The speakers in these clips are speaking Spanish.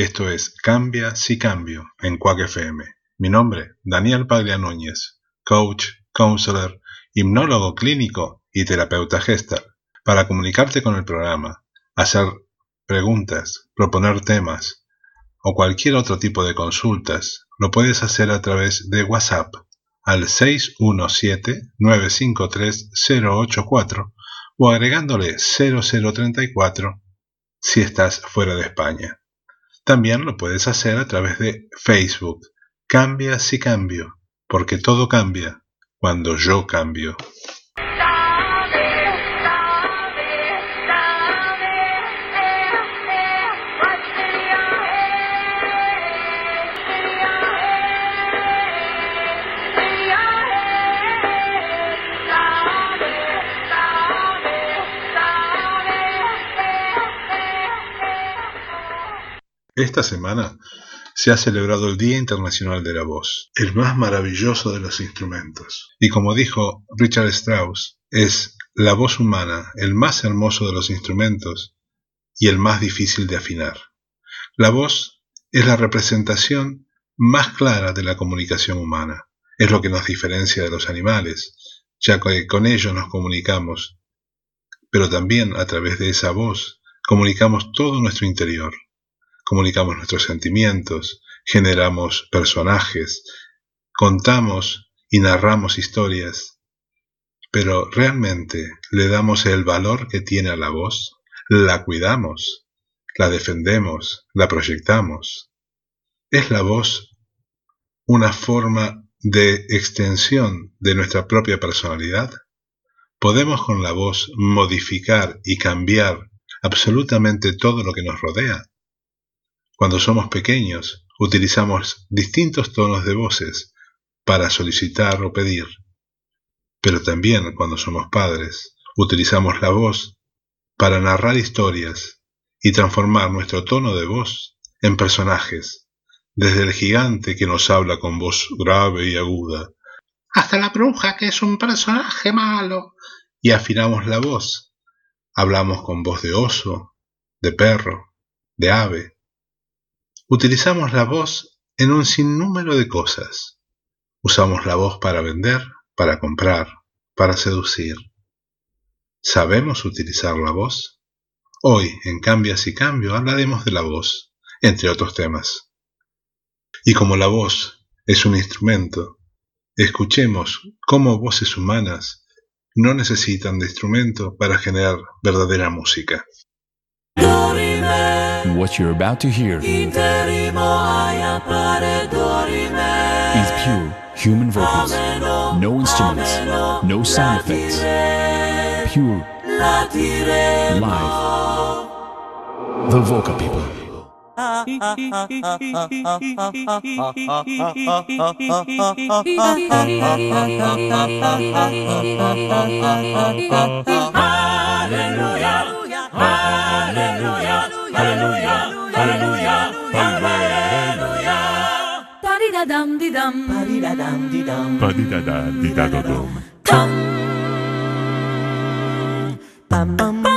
Esto es Cambia si cambio en Cuac FM. Mi nombre, Daniel Paglia Núñez, coach, counselor, hipnólogo clínico y terapeuta gestal. Para comunicarte con el programa, hacer preguntas, proponer temas o cualquier otro tipo de consultas, lo puedes hacer a través de WhatsApp al 617-953-084 o agregándole 0034 si estás fuera de España. También lo puedes hacer a través de Facebook. Cambia si cambio, porque todo cambia cuando yo cambio. Esta semana se ha celebrado el Día Internacional de la Voz, el más maravilloso de los instrumentos. Y como dijo Richard Strauss, es la voz humana el más hermoso de los instrumentos y el más difícil de afinar. La voz es la representación más clara de la comunicación humana. Es lo que nos diferencia de los animales, ya que con ellos nos comunicamos, pero también a través de esa voz comunicamos todo nuestro interior comunicamos nuestros sentimientos, generamos personajes, contamos y narramos historias, pero realmente le damos el valor que tiene a la voz, la cuidamos, la defendemos, la proyectamos. ¿Es la voz una forma de extensión de nuestra propia personalidad? ¿Podemos con la voz modificar y cambiar absolutamente todo lo que nos rodea? Cuando somos pequeños, utilizamos distintos tonos de voces para solicitar o pedir. Pero también cuando somos padres, utilizamos la voz para narrar historias y transformar nuestro tono de voz en personajes, desde el gigante que nos habla con voz grave y aguda, hasta la bruja que es un personaje malo, y afinamos la voz. Hablamos con voz de oso, de perro, de ave, Utilizamos la voz en un sinnúmero de cosas. Usamos la voz para vender, para comprar, para seducir. ¿Sabemos utilizar la voz? Hoy, en Cambias y Cambio, hablaremos de la voz, entre otros temas. Y como la voz es un instrumento, escuchemos cómo voces humanas no necesitan de instrumento para generar verdadera música. What you're about to hear is pure human vocals. No instruments, no sound effects. Pure live. The Vocal People. Hallelujah. Hallelujah, Hallelujah, Hallelujah, Hallelujah. Paridadam didam, paridadam didam, paridadam didadam. Come. Bam bam.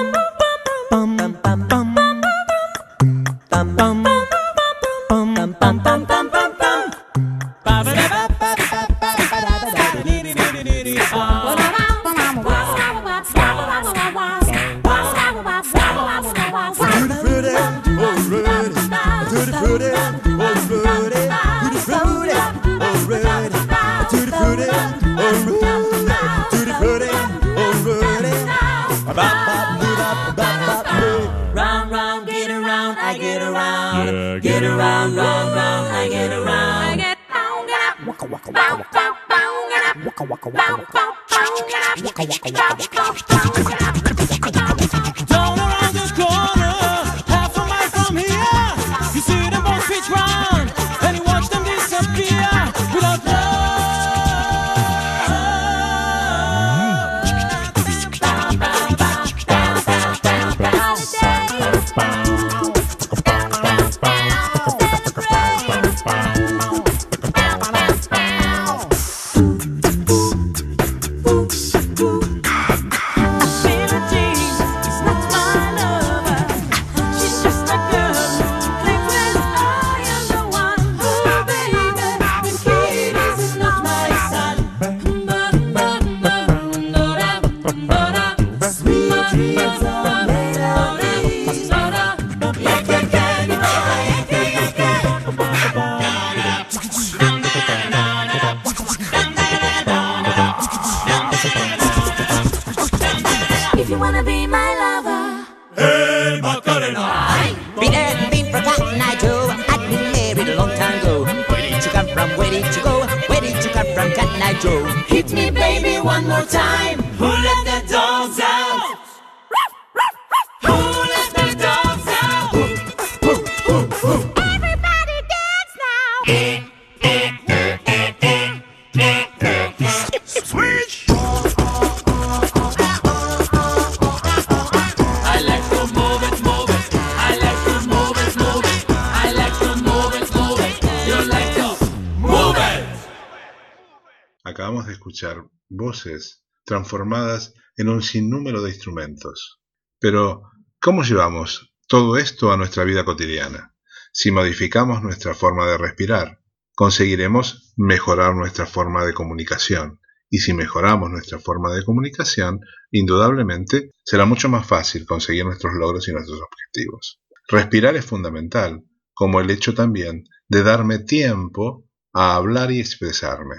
Un sinnúmero de instrumentos. Pero, ¿cómo llevamos todo esto a nuestra vida cotidiana? Si modificamos nuestra forma de respirar, conseguiremos mejorar nuestra forma de comunicación. Y si mejoramos nuestra forma de comunicación, indudablemente será mucho más fácil conseguir nuestros logros y nuestros objetivos. Respirar es fundamental, como el hecho también de darme tiempo a hablar y expresarme.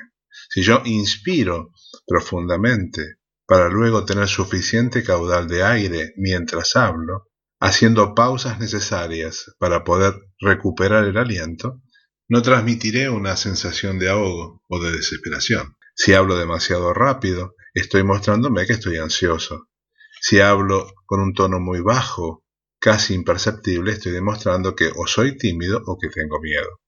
Si yo inspiro profundamente para luego tener suficiente caudal de aire mientras hablo, haciendo pausas necesarias para poder recuperar el aliento, no transmitiré una sensación de ahogo o de desesperación. Si hablo demasiado rápido, estoy mostrándome que estoy ansioso. Si hablo con un tono muy bajo, casi imperceptible, estoy demostrando que o soy tímido o que tengo miedo.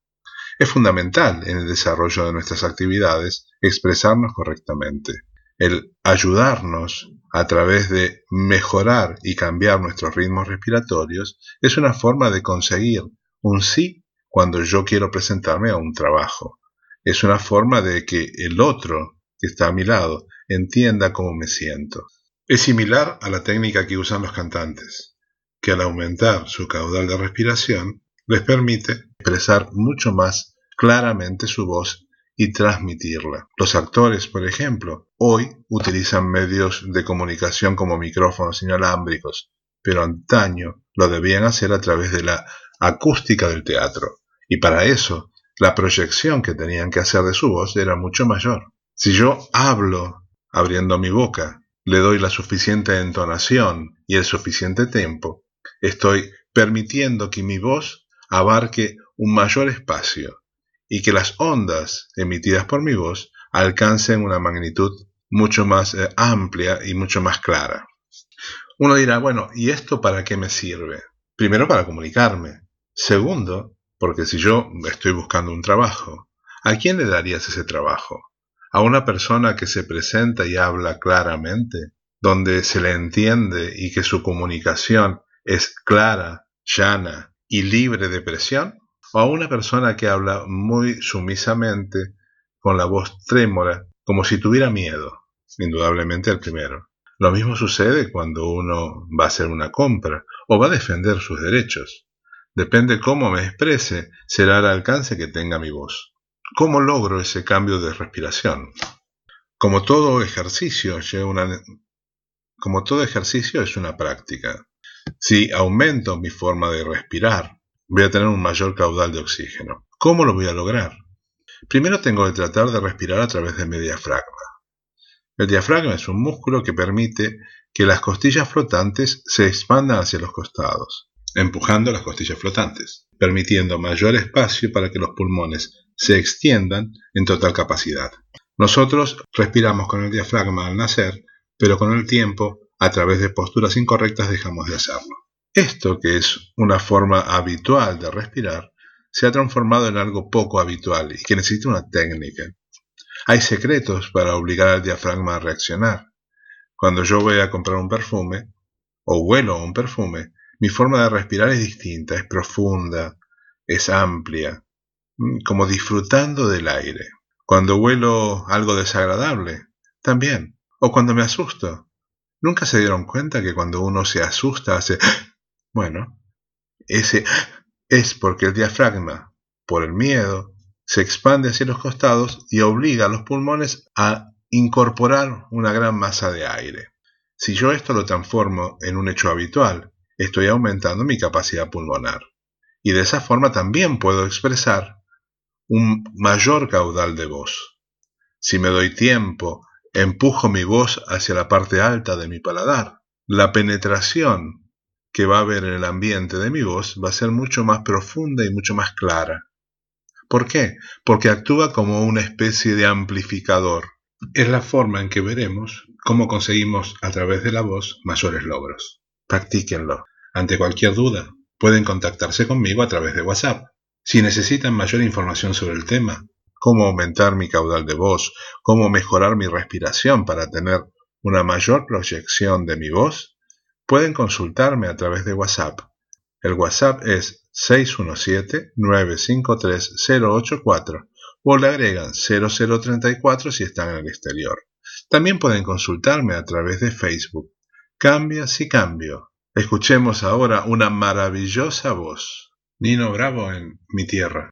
Es fundamental en el desarrollo de nuestras actividades expresarnos correctamente. El ayudarnos a través de mejorar y cambiar nuestros ritmos respiratorios es una forma de conseguir un sí cuando yo quiero presentarme a un trabajo. Es una forma de que el otro que está a mi lado entienda cómo me siento. Es similar a la técnica que usan los cantantes, que al aumentar su caudal de respiración les permite expresar mucho más claramente su voz y transmitirla. Los actores, por ejemplo, hoy utilizan medios de comunicación como micrófonos inalámbricos, pero antaño lo debían hacer a través de la acústica del teatro, y para eso la proyección que tenían que hacer de su voz era mucho mayor. Si yo hablo abriendo mi boca, le doy la suficiente entonación y el suficiente tiempo, estoy permitiendo que mi voz abarque un mayor espacio y que las ondas emitidas por mi voz alcancen una magnitud mucho más eh, amplia y mucho más clara. Uno dirá, bueno, ¿y esto para qué me sirve? Primero para comunicarme. Segundo, porque si yo estoy buscando un trabajo, ¿a quién le darías ese trabajo? ¿A una persona que se presenta y habla claramente, donde se le entiende y que su comunicación es clara, llana y libre de presión? ¿O a una persona que habla muy sumisamente, con la voz trémula, como si tuviera miedo? Indudablemente el primero. Lo mismo sucede cuando uno va a hacer una compra o va a defender sus derechos. Depende cómo me exprese, será el alcance que tenga mi voz. ¿Cómo logro ese cambio de respiración? Como todo ejercicio, lleva una- como todo ejercicio es una práctica. Si aumento mi forma de respirar, voy a tener un mayor caudal de oxígeno. ¿Cómo lo voy a lograr? Primero tengo que tratar de respirar a través de mi diafragma. El diafragma es un músculo que permite que las costillas flotantes se expandan hacia los costados, empujando las costillas flotantes, permitiendo mayor espacio para que los pulmones se extiendan en total capacidad. Nosotros respiramos con el diafragma al nacer, pero con el tiempo, a través de posturas incorrectas, dejamos de hacerlo. Esto, que es una forma habitual de respirar, se ha transformado en algo poco habitual y que necesita una técnica. Hay secretos para obligar al diafragma a reaccionar. Cuando yo voy a comprar un perfume, o huelo un perfume, mi forma de respirar es distinta, es profunda, es amplia, mm, como disfrutando del aire. Cuando huelo algo desagradable, también. O cuando me asusto. ¿Nunca se dieron cuenta que cuando uno se asusta hace... Bueno, ese es porque el diafragma, por el miedo, se expande hacia los costados y obliga a los pulmones a incorporar una gran masa de aire. Si yo esto lo transformo en un hecho habitual, estoy aumentando mi capacidad pulmonar. Y de esa forma también puedo expresar un mayor caudal de voz. Si me doy tiempo, empujo mi voz hacia la parte alta de mi paladar. La penetración que va a haber en el ambiente de mi voz va a ser mucho más profunda y mucho más clara. ¿Por qué? Porque actúa como una especie de amplificador. es la forma en que veremos cómo conseguimos a través de la voz mayores logros. Practíquenlo. Ante cualquier duda, pueden contactarse conmigo a través de WhatsApp. Si necesitan mayor información sobre el tema, cómo aumentar mi caudal de voz, cómo mejorar mi respiración para tener una mayor proyección de mi voz, pueden consultarme a través de WhatsApp. El WhatsApp es 617-953-084 o le agregan 0034 si están en el exterior. También pueden consultarme a través de Facebook. Cambia si cambio. Escuchemos ahora una maravillosa voz. Nino Bravo en Mi Tierra.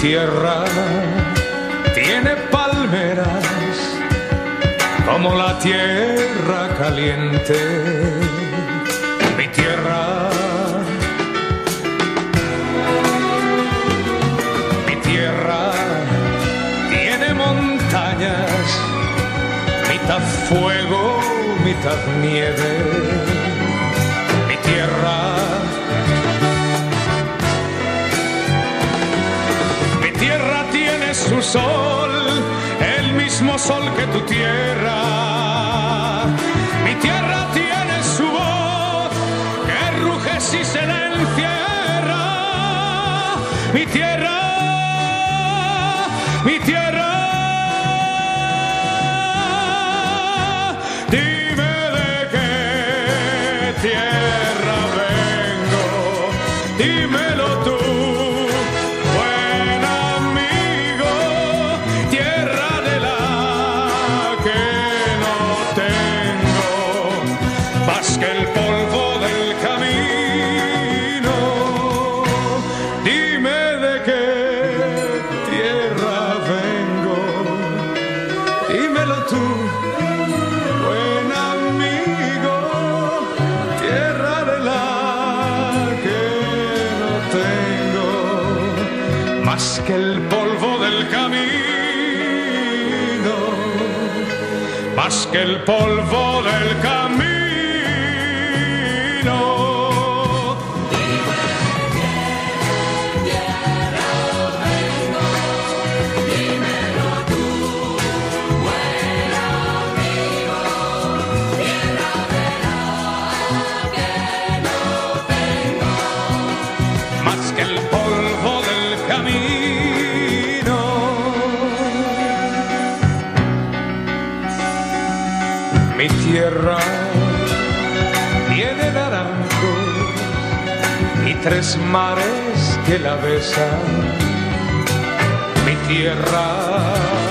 Tierra tiene palmeras como la tierra caliente. Mi tierra, mi tierra tiene montañas, mitad fuego, mitad nieve. Mismo sol que tu tierra. Mi tierra que el polvo del tierra tiene naranjos y tres mares que la besan. Mi tierra.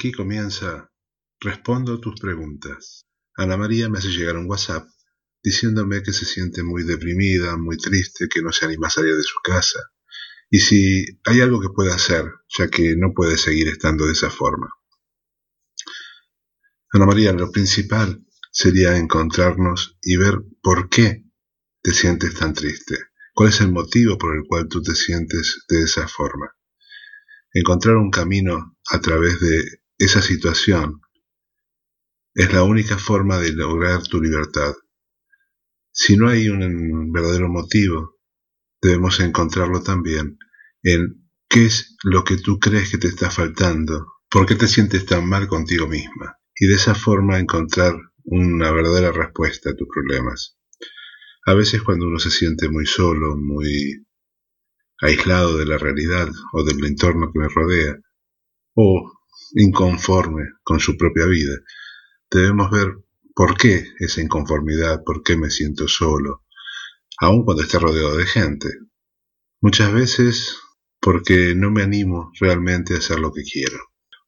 Aquí comienza Respondo tus preguntas. Ana María me hace llegar un WhatsApp diciéndome que se siente muy deprimida, muy triste, que no se anima a salir de su casa. Y si hay algo que pueda hacer, ya que no puede seguir estando de esa forma. Ana María, lo principal sería encontrarnos y ver por qué te sientes tan triste. ¿Cuál es el motivo por el cual tú te sientes de esa forma? Encontrar un camino a través de esa situación es la única forma de lograr tu libertad. Si no hay un verdadero motivo, debemos encontrarlo también en qué es lo que tú crees que te está faltando, por qué te sientes tan mal contigo misma, y de esa forma encontrar una verdadera respuesta a tus problemas. A veces cuando uno se siente muy solo, muy aislado de la realidad o del entorno que me rodea, o inconforme con su propia vida, debemos ver por qué esa inconformidad, por qué me siento solo, aun cuando esté rodeado de gente. Muchas veces porque no me animo realmente a hacer lo que quiero.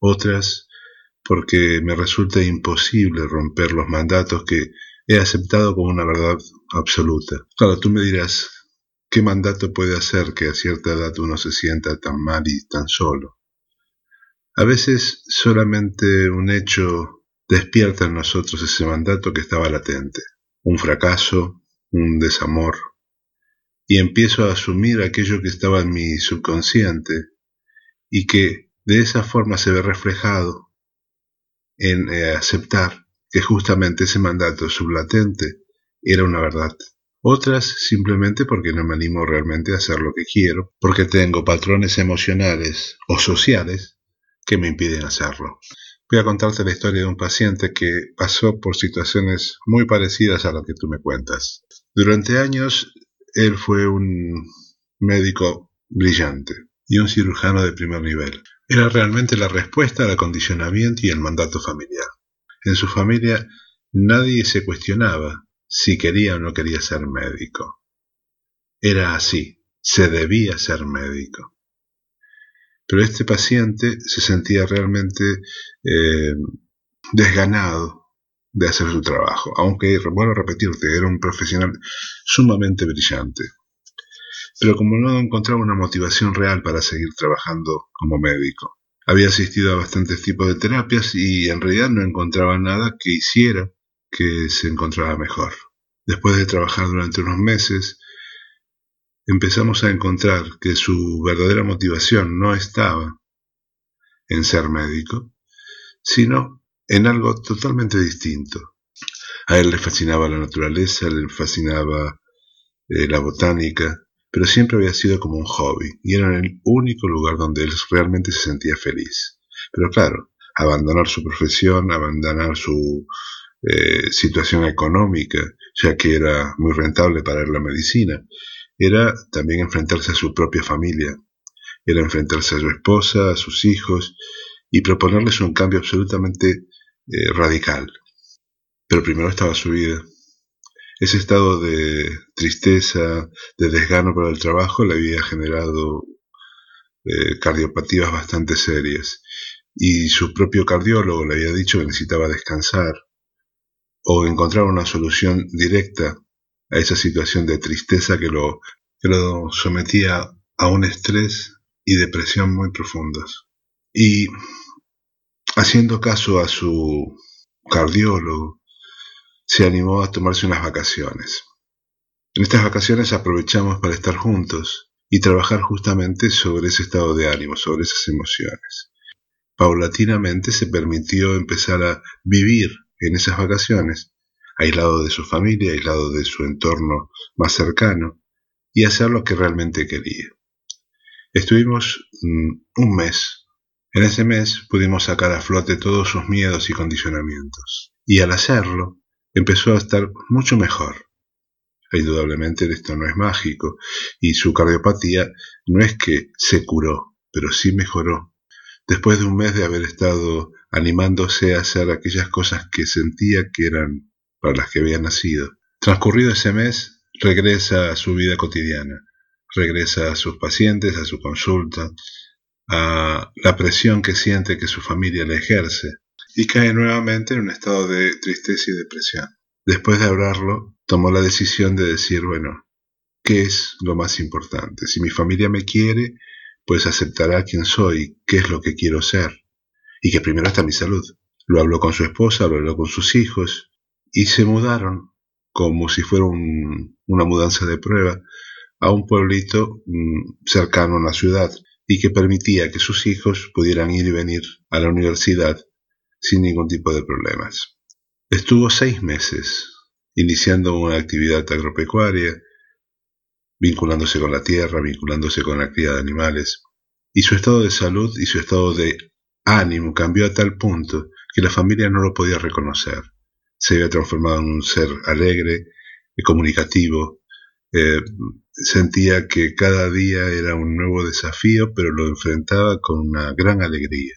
Otras porque me resulta imposible romper los mandatos que he aceptado como una verdad absoluta. Claro, tú me dirás, ¿qué mandato puede hacer que a cierta edad uno se sienta tan mal y tan solo? A veces solamente un hecho despierta en nosotros ese mandato que estaba latente, un fracaso, un desamor, y empiezo a asumir aquello que estaba en mi subconsciente y que de esa forma se ve reflejado en eh, aceptar que justamente ese mandato sublatente era una verdad. Otras simplemente porque no me animo realmente a hacer lo que quiero, porque tengo patrones emocionales o sociales que me impiden hacerlo. Voy a contarte la historia de un paciente que pasó por situaciones muy parecidas a lo que tú me cuentas. Durante años, él fue un médico brillante y un cirujano de primer nivel. Era realmente la respuesta al acondicionamiento y el mandato familiar. En su familia nadie se cuestionaba si quería o no quería ser médico. Era así, se debía ser médico. Pero este paciente se sentía realmente eh, desganado de hacer su trabajo, aunque, bueno repetirte, era un profesional sumamente brillante. Pero como no encontraba una motivación real para seguir trabajando como médico, había asistido a bastantes tipos de terapias y en realidad no encontraba nada que hiciera que se encontrara mejor. Después de trabajar durante unos meses, empezamos a encontrar que su verdadera motivación no estaba en ser médico, sino en algo totalmente distinto. A él le fascinaba la naturaleza, le fascinaba eh, la botánica, pero siempre había sido como un hobby y era el único lugar donde él realmente se sentía feliz. Pero claro, abandonar su profesión, abandonar su eh, situación económica, ya que era muy rentable para él la medicina, era también enfrentarse a su propia familia, era enfrentarse a su esposa, a sus hijos y proponerles un cambio absolutamente eh, radical. Pero primero estaba su vida. Ese estado de tristeza, de desgano por el trabajo le había generado eh, cardiopatías bastante serias y su propio cardiólogo le había dicho que necesitaba descansar o encontrar una solución directa a esa situación de tristeza que lo, que lo sometía a un estrés y depresión muy profundos. Y haciendo caso a su cardiólogo, se animó a tomarse unas vacaciones. En estas vacaciones aprovechamos para estar juntos y trabajar justamente sobre ese estado de ánimo, sobre esas emociones. Paulatinamente se permitió empezar a vivir en esas vacaciones aislado de su familia, aislado de su entorno más cercano, y hacer lo que realmente quería. Estuvimos mm, un mes. En ese mes pudimos sacar a flote todos sus miedos y condicionamientos. Y al hacerlo, empezó a estar mucho mejor. Indudablemente esto no es mágico, y su cardiopatía no es que se curó, pero sí mejoró. Después de un mes de haber estado animándose a hacer aquellas cosas que sentía que eran para las que había nacido. Transcurrido ese mes, regresa a su vida cotidiana, regresa a sus pacientes, a su consulta, a la presión que siente que su familia le ejerce y cae nuevamente en un estado de tristeza y depresión. Después de hablarlo, tomó la decisión de decir, bueno, ¿qué es lo más importante? Si mi familia me quiere, pues aceptará quién soy, qué es lo que quiero ser, y que primero está mi salud. Lo habló con su esposa, lo habló con sus hijos, y se mudaron como si fuera un- una mudanza de prueba a un pueblito mm, cercano a la ciudad y que permitía que sus hijos pudieran ir y venir a la universidad sin ningún tipo de problemas. Estuvo seis meses iniciando una actividad agropecuaria, vinculándose con la tierra, vinculándose con la cría de animales, y su estado de salud y su estado de ánimo cambió a tal punto que la familia no lo podía reconocer. Se había transformado en un ser alegre, comunicativo, eh, sentía que cada día era un nuevo desafío, pero lo enfrentaba con una gran alegría.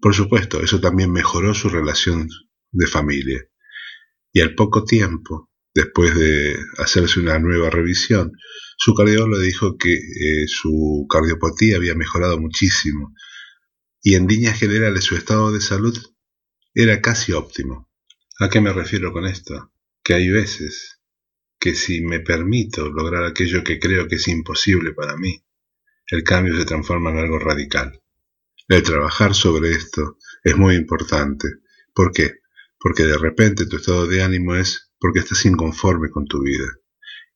Por supuesto, eso también mejoró su relación de familia. Y al poco tiempo, después de hacerse una nueva revisión, su cardiólogo dijo que eh, su cardiopatía había mejorado muchísimo y en líneas generales su estado de salud era casi óptimo. ¿A qué me refiero con esto? Que hay veces que si me permito lograr aquello que creo que es imposible para mí, el cambio se transforma en algo radical. El trabajar sobre esto es muy importante. ¿Por qué? Porque de repente tu estado de ánimo es porque estás inconforme con tu vida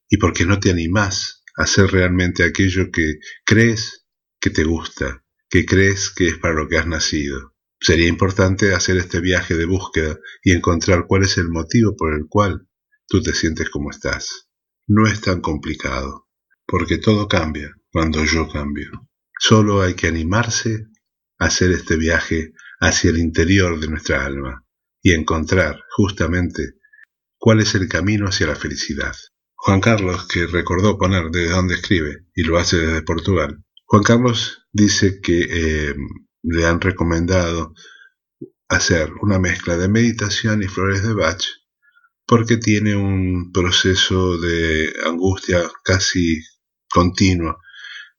y porque no te animás a hacer realmente aquello que crees que te gusta, que crees que es para lo que has nacido. Sería importante hacer este viaje de búsqueda y encontrar cuál es el motivo por el cual tú te sientes como estás. No es tan complicado, porque todo cambia cuando yo cambio. Solo hay que animarse a hacer este viaje hacia el interior de nuestra alma y encontrar justamente cuál es el camino hacia la felicidad. Juan Carlos, que recordó poner desde dónde escribe y lo hace desde Portugal, Juan Carlos dice que eh, le han recomendado hacer una mezcla de meditación y flores de Bach porque tiene un proceso de angustia casi continuo.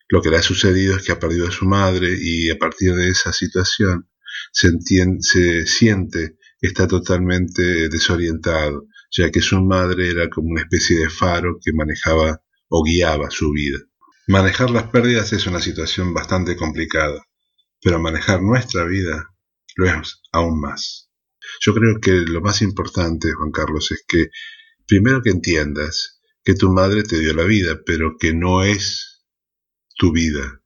Lo que le ha sucedido es que ha perdido a su madre y a partir de esa situación se, se siente que está totalmente desorientado, ya que su madre era como una especie de faro que manejaba o guiaba su vida. Manejar las pérdidas es una situación bastante complicada, pero manejar nuestra vida lo es aún más. Yo creo que lo más importante, Juan Carlos, es que primero que entiendas que tu madre te dio la vida, pero que no es tu vida,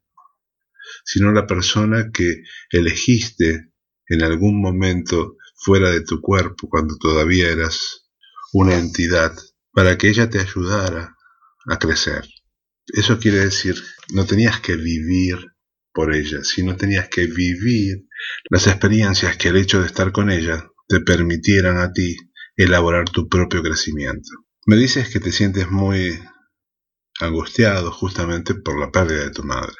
sino la persona que elegiste en algún momento fuera de tu cuerpo, cuando todavía eras una entidad, para que ella te ayudara a crecer. Eso quiere decir, no tenías que vivir por ella, sino tenías que vivir las experiencias que el hecho de estar con ella te permitieran a ti elaborar tu propio crecimiento. Me dices que te sientes muy angustiado justamente por la pérdida de tu madre.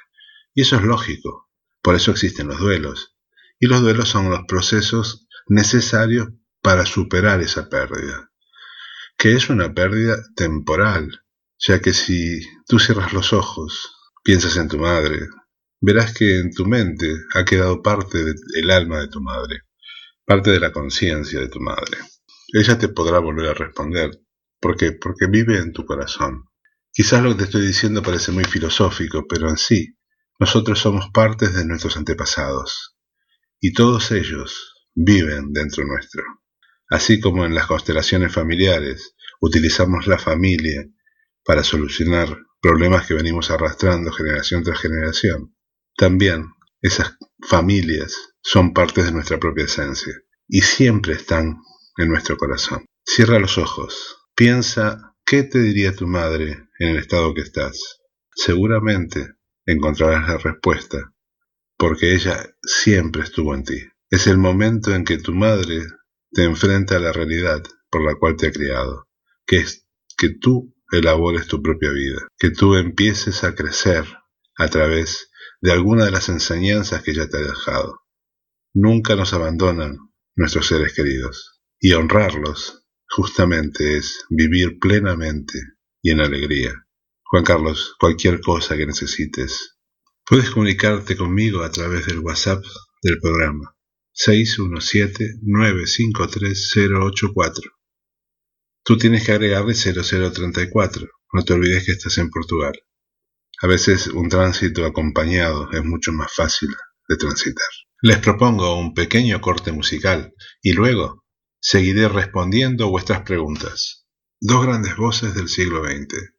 Y eso es lógico, por eso existen los duelos. Y los duelos son los procesos necesarios para superar esa pérdida, que es una pérdida temporal, ya que si tú cierras los ojos, piensas en tu madre, verás que en tu mente ha quedado parte del alma de tu madre, parte de la conciencia de tu madre. Ella te podrá volver a responder. ¿Por qué? Porque vive en tu corazón. Quizás lo que te estoy diciendo parece muy filosófico, pero en sí, nosotros somos partes de nuestros antepasados, y todos ellos viven dentro nuestro. Así como en las constelaciones familiares utilizamos la familia para solucionar problemas que venimos arrastrando generación tras generación, también esas familias son partes de nuestra propia esencia y siempre están en nuestro corazón. Cierra los ojos, piensa qué te diría tu madre en el estado que estás. Seguramente encontrarás la respuesta, porque ella siempre estuvo en ti. Es el momento en que tu madre te enfrenta a la realidad por la cual te ha criado, que es que tú elabores tu propia vida, que tú empieces a crecer a través de alguna de las enseñanzas que ella te ha dejado. Nunca nos abandonan nuestros seres queridos y honrarlos justamente es vivir plenamente y en alegría. Juan Carlos, cualquier cosa que necesites, puedes comunicarte conmigo a través del WhatsApp del programa 617-953-084. Tú tienes que agregarle 0034. No te olvides que estás en Portugal. A veces un tránsito acompañado es mucho más fácil de transitar. Les propongo un pequeño corte musical y luego seguiré respondiendo vuestras preguntas. Dos grandes voces del siglo XX,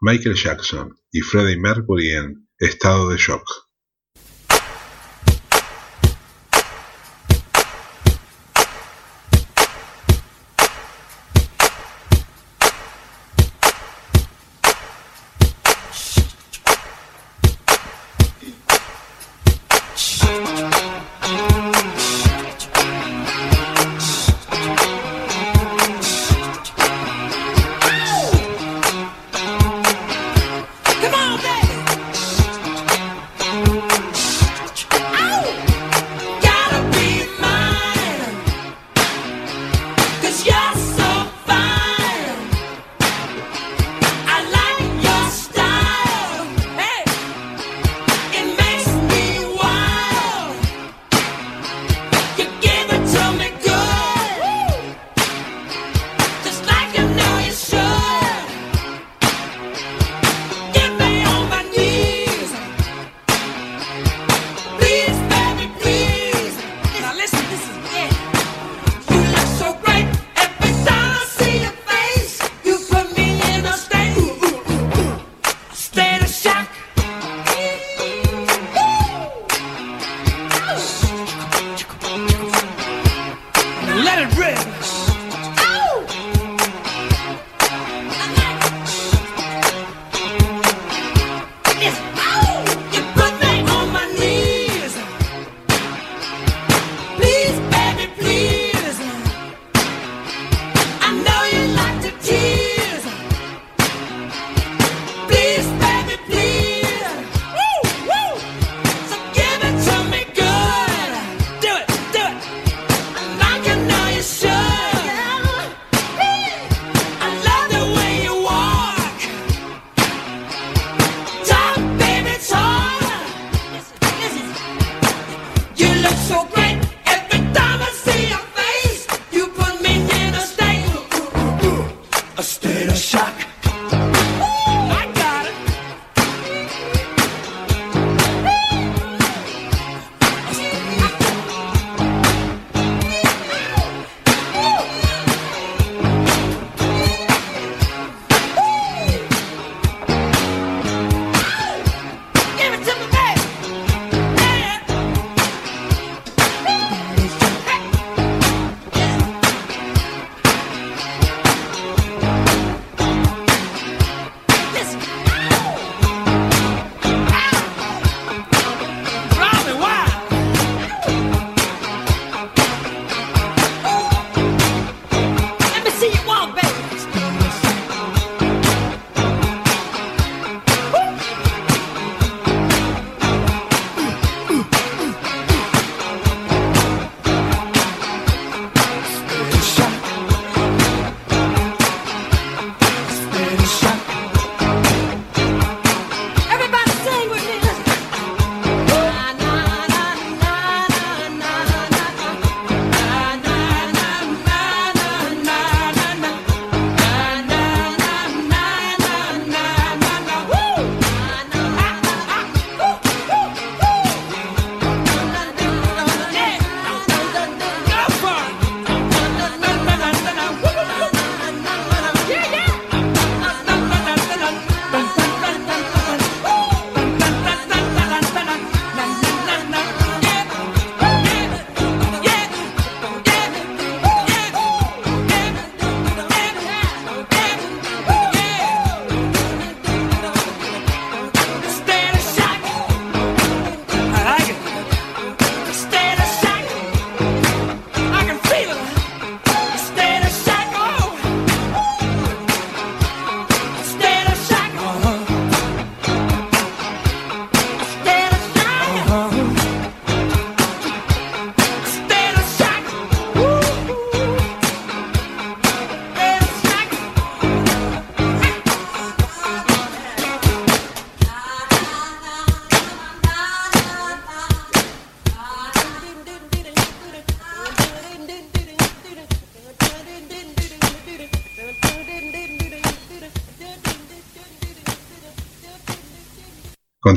Michael Jackson y Freddie Mercury en Estado de Shock.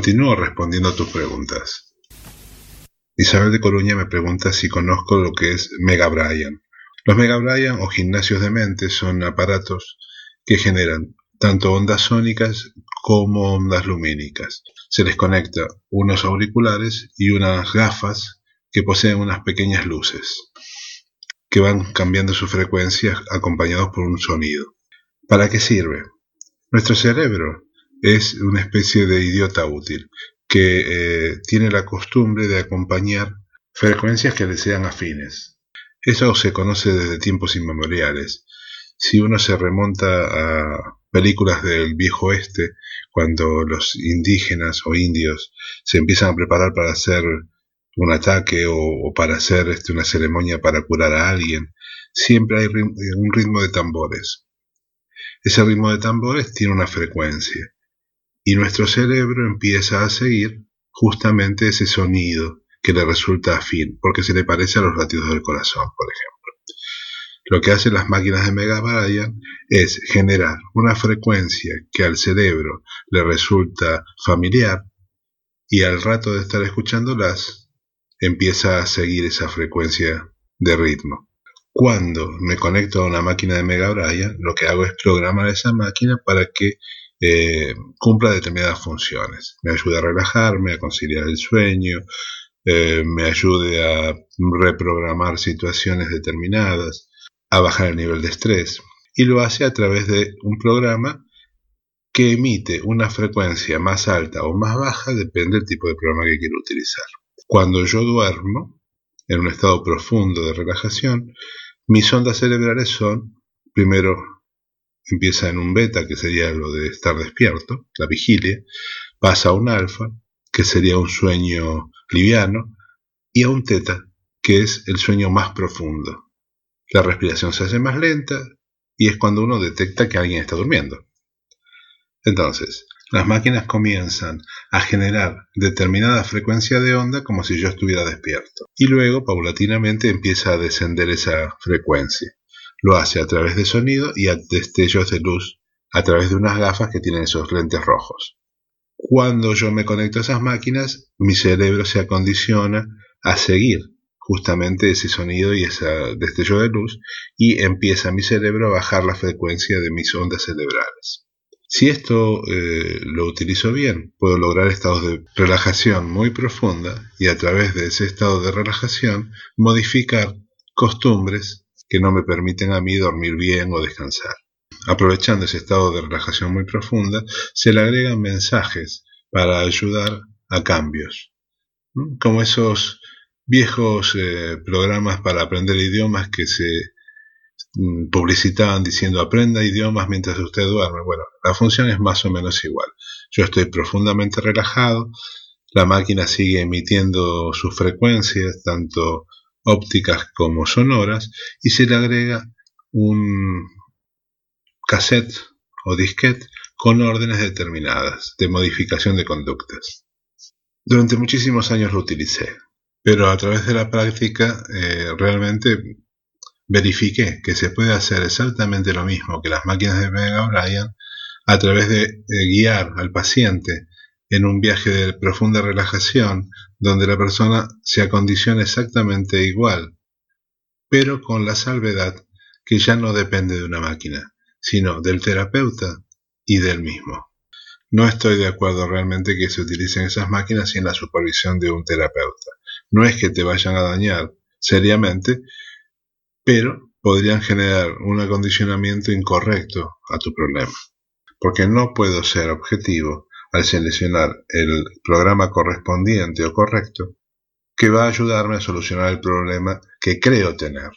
Continúo respondiendo a tus preguntas. Isabel de Coruña me pregunta si conozco lo que es Mega Brian. Los Mega Brian o gimnasios de mente son aparatos que generan tanto ondas sónicas como ondas lumínicas. Se les conecta unos auriculares y unas gafas que poseen unas pequeñas luces que van cambiando su frecuencia acompañados por un sonido. ¿Para qué sirve? Nuestro cerebro es una especie de idiota útil que eh, tiene la costumbre de acompañar frecuencias que le sean afines. Eso se conoce desde tiempos inmemoriales. Si uno se remonta a películas del viejo oeste, cuando los indígenas o indios se empiezan a preparar para hacer un ataque o, para hacer este, una ceremonia para curar a alguien, siempre hay un ritmo de tambores. Ese ritmo de tambores tiene una frecuencia y nuestro cerebro empieza a seguir justamente ese sonido que le resulta afín, porque se le parece a los latidos del corazón, por ejemplo. Lo que hacen las máquinas de Mega Brian es generar una frecuencia que al cerebro le resulta familiar y al rato de estar escuchándolas empieza a seguir esa frecuencia de ritmo. Cuando me conecto a una máquina de Mega Brian, lo que hago es programar esa máquina para que eh, cumpla determinadas funciones. Me ayude a relajarme, a conciliar el sueño, eh, me ayude a reprogramar situaciones determinadas, a bajar el nivel de estrés. Y lo hace a través de un programa que emite una frecuencia más alta o más baja, depende del tipo de programa que quiero utilizar. Cuando yo duermo, en un estado profundo de relajación, mis ondas cerebrales son, primero empieza en un beta, que sería lo de estar despierto, la vigilia, pasa a un alfa, que sería un sueño liviano, y a un teta, que es el sueño más profundo. La respiración se hace más lenta y es cuando uno detecta que alguien está durmiendo. Entonces, las máquinas comienzan a generar determinada frecuencia de onda como si yo estuviera despierto. Y luego, paulatinamente, empieza a descender esa frecuencia. Lo hace a través de sonido y a destellos de luz a través de unas gafas que tienen esos lentes rojos. Cuando yo me conecto a esas máquinas, mi cerebro se acondiciona a seguir justamente ese sonido y ese destello de luz y empieza mi cerebro a bajar la frecuencia de mis ondas cerebrales. Si esto eh, lo utilizo bien, puedo lograr estados de relajación muy profunda y a través de ese estado de relajación modificar costumbres que no me permiten a mí dormir bien o descansar. Aprovechando ese estado de relajación muy profunda, se le agregan mensajes para ayudar a cambios, como esos viejos eh, programas para aprender idiomas que se Mm, publicitaban diciendo aprenda idiomas mientras usted duerme. Bueno, la función es más o menos igual. Yo estoy profundamente relajado, la máquina sigue emitiendo sus frecuencias, tanto ópticas como sonoras, y se le agrega un cassette o disquete con órdenes determinadas de modificación de conductas. Durante muchísimos años lo utilicé, pero a través de la práctica eh, realmente verifiqué que se puede hacer exactamente lo mismo que las máquinas de Mega Brian a través de, guiar al paciente en un viaje de profunda relajación donde la persona se acondiciona exactamente igual, pero con la salvedad que ya no depende de una máquina, sino del terapeuta y del mismo. No estoy de acuerdo realmente que se utilicen esas máquinas sin la supervisión de un terapeuta. No es que te vayan a dañar seriamente, pero podrían generar un acondicionamiento incorrecto a tu problema. Porque no puedo ser objetivo al seleccionar el programa correspondiente o correcto que va a ayudarme a solucionar el problema que creo tener.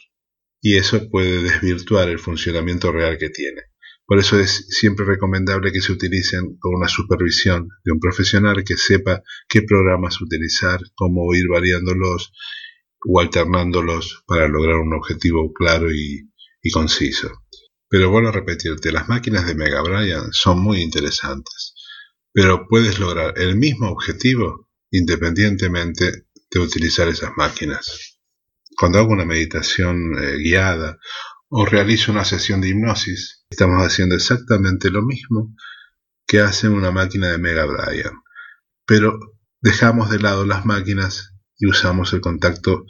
Y eso puede desvirtuar el funcionamiento real que tiene. Por eso es siempre recomendable que se utilicen con una supervisión de un profesional que sepa qué programas utilizar, cómo ir variándolos o alternándolos para lograr un objetivo claro y, conciso. Pero vuelvo a repetirte, las máquinas de Mega Brian son muy interesantes, pero puedes lograr el mismo objetivo independientemente de utilizar esas máquinas. Cuando hago una meditación eh, guiada o realizo una sesión de hipnosis, estamos haciendo exactamente lo mismo que hace una máquina de Mega Brian pero dejamos de lado las máquinas y usamos el contacto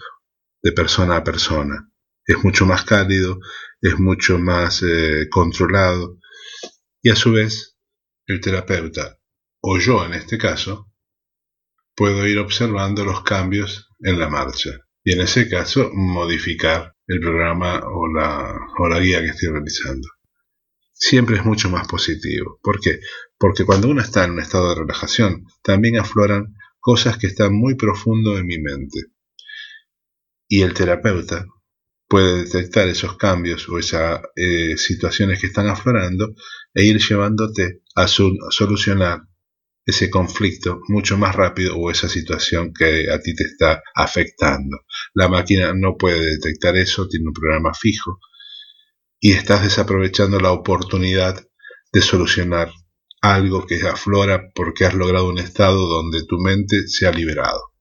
de persona a persona. Es mucho más cálido, es mucho más eh, controlado y a su vez el terapeuta, o yo en este caso, puedo ir observando los cambios en la marcha y en ese caso modificar el programa o la, o la guía que estoy realizando. Siempre es mucho más positivo. ¿Por qué? Porque cuando uno está en un estado de relajación, también afloran cosas que están muy profundo en mi mente. Y el terapeuta puede detectar esos cambios o esas eh, situaciones que están aflorando e ir llevándote a, su- a solucionar ese conflicto mucho más rápido o esa situación que a ti te está afectando. La máquina no puede detectar eso, tiene un programa fijo y estás desaprovechando la oportunidad de solucionar algo que aflora porque has logrado un estado donde tu mente se ha liberado.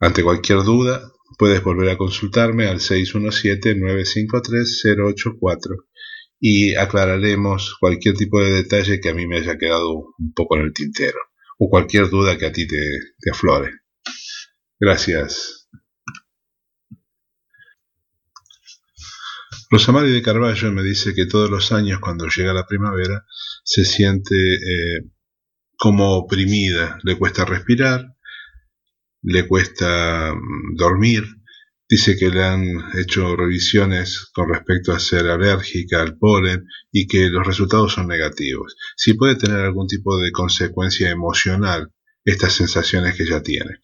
Ante cualquier duda, puedes volver a consultarme al 617-953-084 y aclararemos cualquier tipo de detalle que a mí me haya quedado un poco en el tintero o cualquier duda que a ti te, aflore. Gracias. Rosamari de Carballo me dice que todos los años cuando llega la primavera se siente eh, como oprimida, le cuesta respirar, le cuesta mm, dormir, dice que le han hecho revisiones con respecto a ser alérgica al polen y que los resultados son negativos. Si puede tener algún tipo de consecuencia emocional estas sensaciones que ella tiene.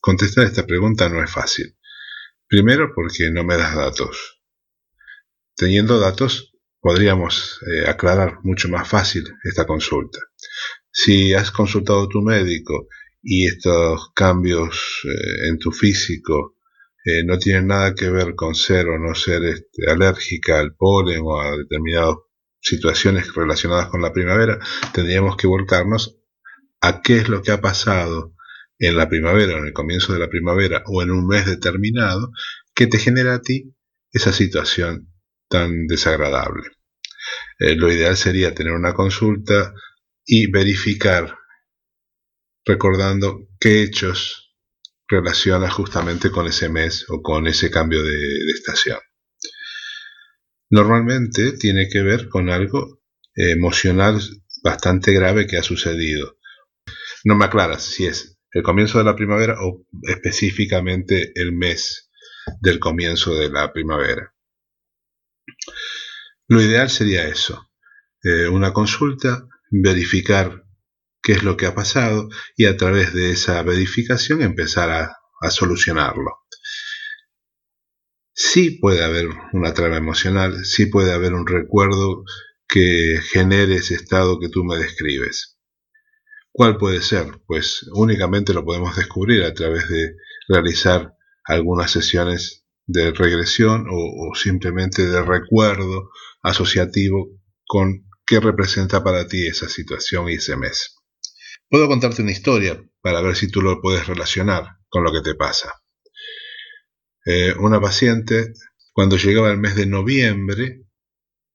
Contestar esta pregunta no es fácil. Primero porque no me das datos. Teniendo datos podríamos eh, aclarar mucho más fácil esta consulta. Si has consultado a tu médico y estos cambios eh, en tu físico eh, no tienen nada que ver con ser o no ser este, alérgica al polen o a determinadas situaciones relacionadas con la primavera, tendríamos que volcarnos a qué es lo que ha pasado en la primavera, en el comienzo de la primavera o en un mes determinado, que te genera a ti esa situación tan desagradable. Eh, lo ideal sería tener una consulta y verificar, recordando qué hechos relaciona justamente con ese mes o con ese cambio de, estación. Normalmente tiene que ver con algo emocional bastante grave que ha sucedido. No me aclaras si es el comienzo de la primavera o específicamente el mes del comienzo de la primavera. Lo ideal sería eso, eh, una consulta, verificar qué es lo que ha pasado y a través de esa verificación empezar a, solucionarlo. Sí puede haber una trama emocional, sí puede haber un recuerdo que genere ese estado que tú me describes. ¿Cuál puede ser? Pues únicamente lo podemos descubrir a través de realizar algunas sesiones de regresión o, o simplemente de recuerdo asociativo con qué representa para ti esa situación y ese mes. Puedo contarte una historia para ver si tú lo puedes relacionar con lo que te pasa. Eh, una paciente, cuando llegaba el mes de noviembre,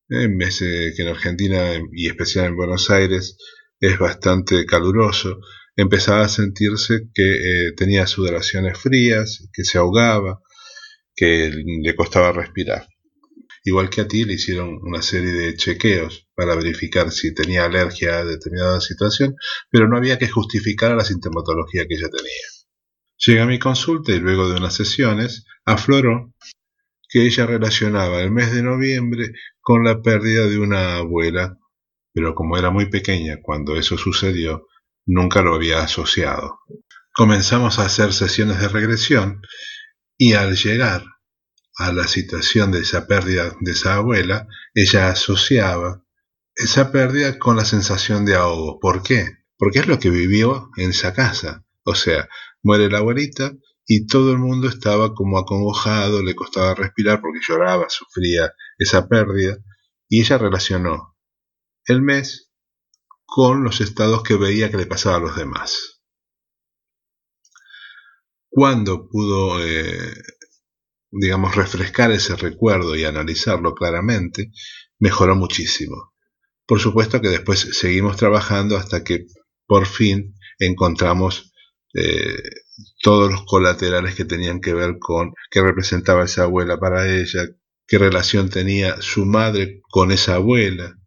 eh, mes eh, que en Argentina y especial en Buenos Aires es bastante caluroso, empezaba a sentirse que eh, tenía sudoraciones frías, que se ahogaba, que le costaba respirar. Igual que a ti le hicieron una serie de chequeos para verificar si tenía alergia a determinada situación, pero no había que justificar la sintomatología que ella tenía. Llega a mi consulta y luego de unas sesiones afloró que ella relacionaba el mes de noviembre con la pérdida de una abuela, pero como era muy pequeña cuando eso sucedió, nunca lo había asociado. Comenzamos a hacer sesiones de regresión y al llegar a la situación de esa pérdida de esa abuela, ella asociaba esa pérdida con la sensación de ahogo. ¿Por qué? Porque es lo que vivió en esa casa. O sea, muere la abuelita y todo el mundo estaba como acongojado, le costaba respirar porque lloraba, sufría esa pérdida, y ella relacionó el mes con los estados que veía que le pasaba a los demás. Cuando pudo, eh, digamos, refrescar ese recuerdo y analizarlo claramente, mejoró muchísimo. Por supuesto que después seguimos trabajando hasta que por fin encontramos eh, todos los colaterales que tenían que ver con qué representaba esa abuela para ella, qué relación tenía su madre con esa abuela.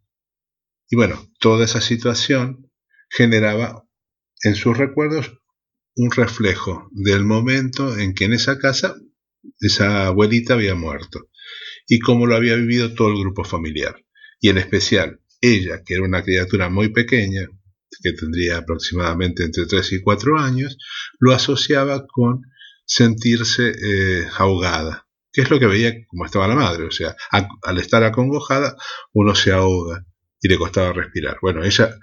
Y bueno, toda esa situación generaba en sus recuerdos un reflejo del momento en que en esa casa esa abuelita había muerto y cómo lo había vivido todo el grupo familiar. Y en especial ella, que era una criatura muy pequeña, que tendría aproximadamente entre 3 y 4 años, lo asociaba con sentirse eh, ahogada, que es lo que veía como estaba la madre, o sea, al estar acongojada uno se ahoga y le costaba respirar. Bueno, ella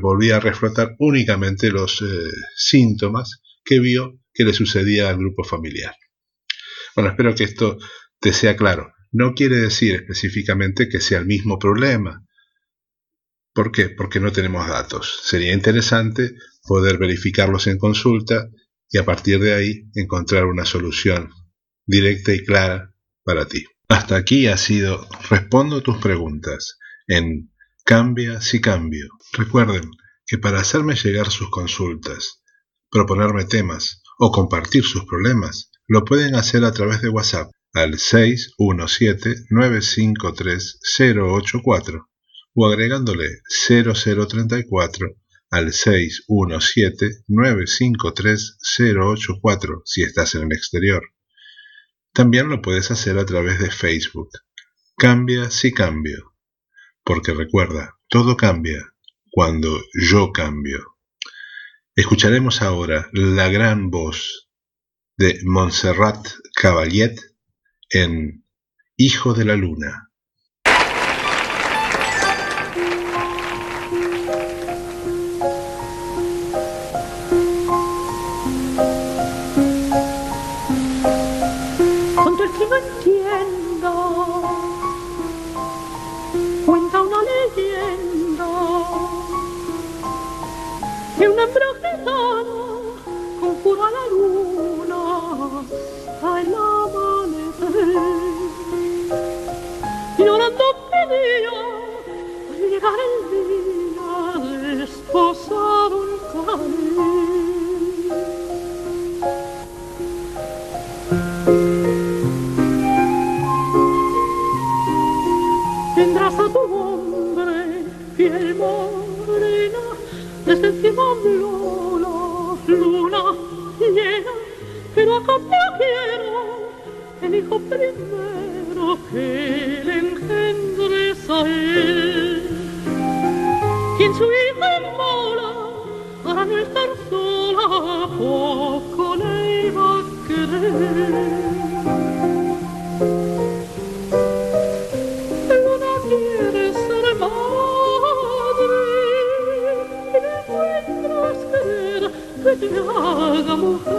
volvía a reflotar únicamente los eh, síntomas que vio que le sucedía al grupo familiar. Bueno, espero que esto te sea claro. No quiere decir específicamente que sea el mismo problema. ¿Por qué? Porque no tenemos datos. Sería interesante poder verificarlos en consulta y a partir de ahí encontrar una solución directa y clara para ti. Hasta aquí ha sido Respondo tus preguntas en Cambia si cambio. Recuerden que para hacerme llegar sus consultas, proponerme temas o compartir sus problemas, lo pueden hacer a través de WhatsApp al 617-953-084 o agregándole 0034 al 617-953-084 si estás en el exterior. También lo puedes hacer a través de Facebook. Cambia si cambio. Porque recuerda, todo cambia cuando yo cambio. Escucharemos ahora la gran voz de Montserrat Caballet en Hijo de la Luna. Hembra gitana conjura a la luna el amanecer. Llorando pedía al llegar el cambio quiero el hijo primero que le engendres a él. Quien su hija mola para no estar sola poco le iba a encuentras querer que te haga mujer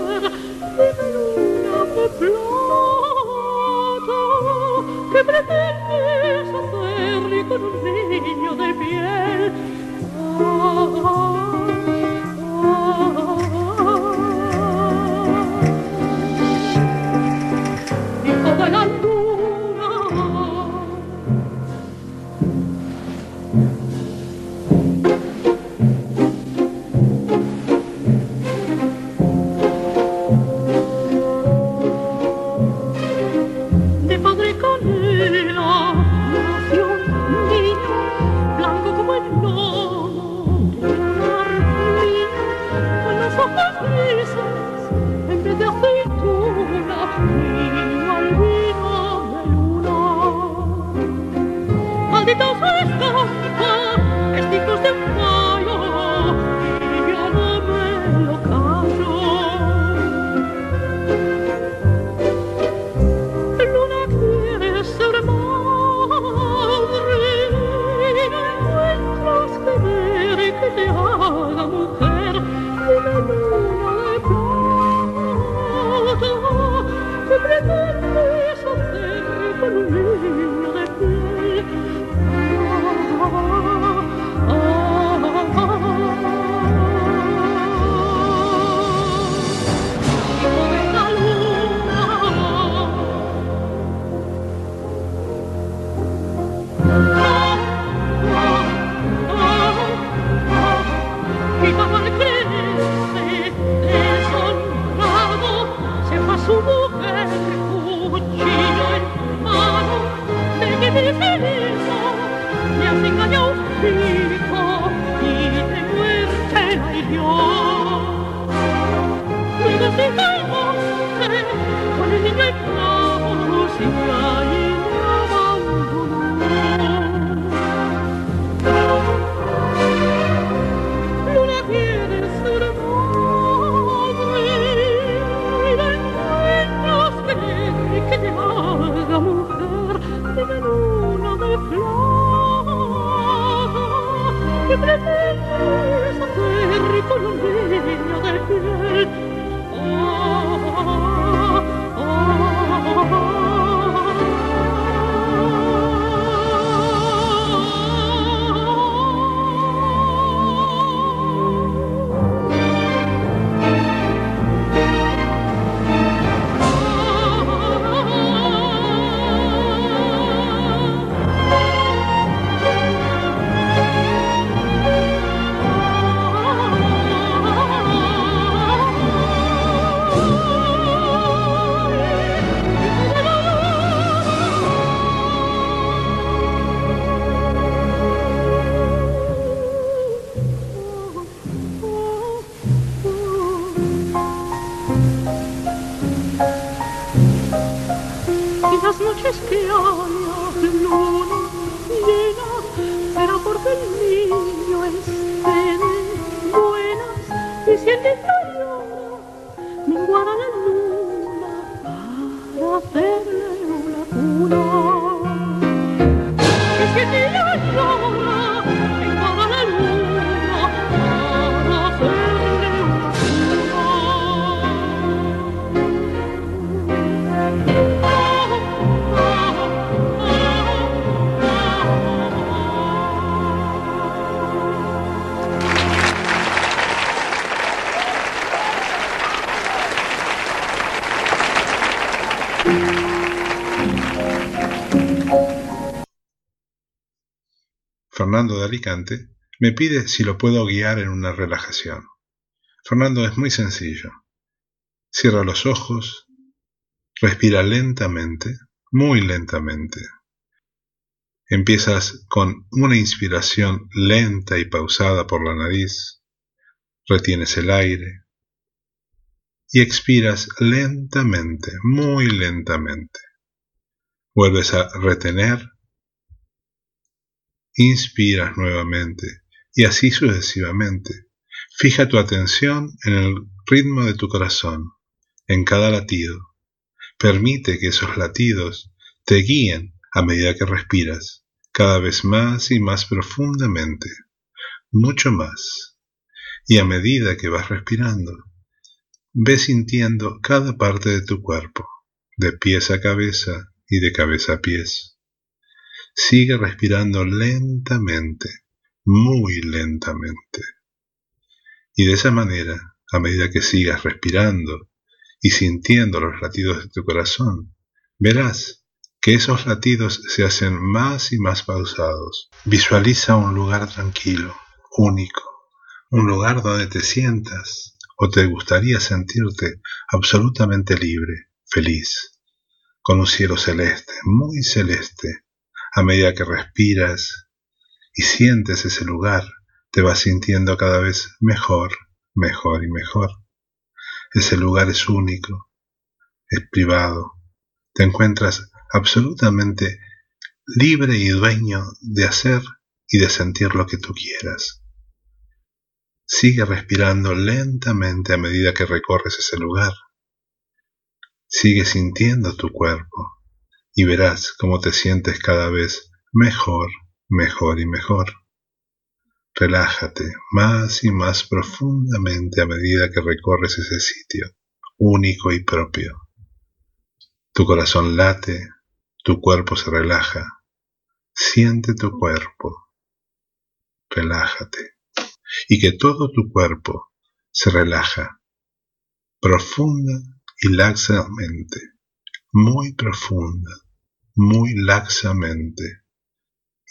buenas y Fernando de Alicante me pide si lo puedo guiar en una relajación. Fernando es muy sencillo. Cierra los ojos, respira lentamente, muy lentamente. Empiezas con una inspiración lenta y pausada por la nariz, retienes el aire y expiras lentamente, muy lentamente. Vuelves a retener, inspiras nuevamente y así sucesivamente. Fija tu atención en el ritmo de tu corazón, en cada latido. Permite que esos latidos te guíen a medida que respiras, cada vez más y más profundamente, mucho más. Y a medida que vas respirando, ve sintiendo cada parte de tu cuerpo, de pies a cabeza y de cabeza a pies. Sigue respirando lentamente, muy lentamente. Y de esa manera, a medida que sigas respirando y sintiendo los latidos de tu corazón, verás que esos latidos se hacen más y más pausados. Visualiza un lugar tranquilo, único, un lugar donde te sientas o te gustaría sentirte absolutamente libre, feliz, con un cielo celeste, muy celeste. A medida que respiras y sientes ese lugar, te vas sintiendo cada vez mejor, mejor y mejor. Ese lugar es único, es privado. Te encuentras absolutamente libre y dueño de hacer y de sentir lo que tú quieras. Sigue respirando lentamente a medida que recorres ese lugar. Sigue sintiendo tu cuerpo y verás cómo te sientes cada vez mejor, mejor y mejor. Relájate más y más profundamente a medida que recorres ese sitio, único y propio. Tu corazón late, tu cuerpo se relaja. Siente tu cuerpo. Relájate. Y que todo tu cuerpo se relaja profunda y laxamente, muy profunda, muy laxamente.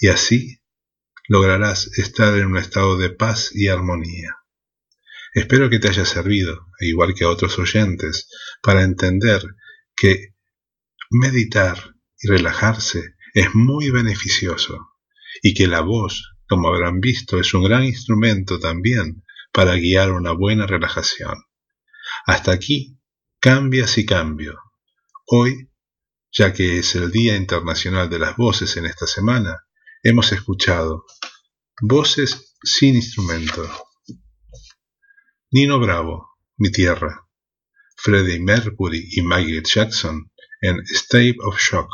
Y así lograrás estar en un estado de paz y armonía. Espero que te haya servido, igual que a otros oyentes, para entender que meditar y relajarse es muy beneficioso y que la voz como habrán visto, es un gran instrumento también para guiar una buena relajación. Hasta aquí, cambias y cambio. Hoy, ya que es el Día Internacional de las Voces en esta semana, hemos escuchado Voces sin instrumento. Nino Bravo, Mi Tierra. Freddie Mercury y Michael Jackson en State of Shock.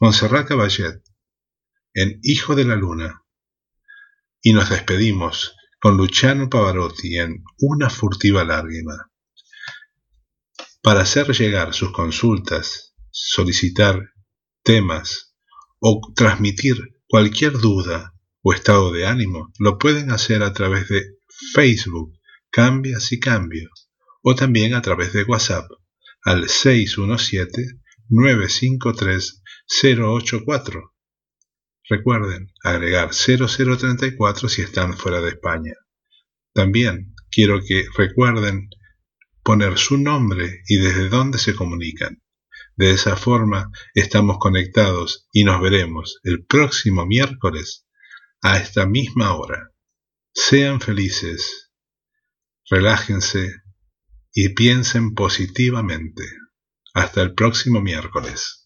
Montserrat Caballé en Hijo de la Luna. Y nos despedimos con Luciano Pavarotti en Una furtiva lágrima. Para hacer llegar sus consultas, solicitar temas o transmitir cualquier duda o estado de ánimo, lo pueden hacer a través de Facebook, Cambias y Cambio, o también a través de WhatsApp al 617-953-084. Recuerden agregar 0034 si están fuera de España. También quiero que recuerden poner su nombre y desde dónde se comunican. De esa forma estamos conectados y nos veremos el próximo miércoles a esta misma hora. Sean felices, relájense y piensen positivamente. Hasta el próximo miércoles.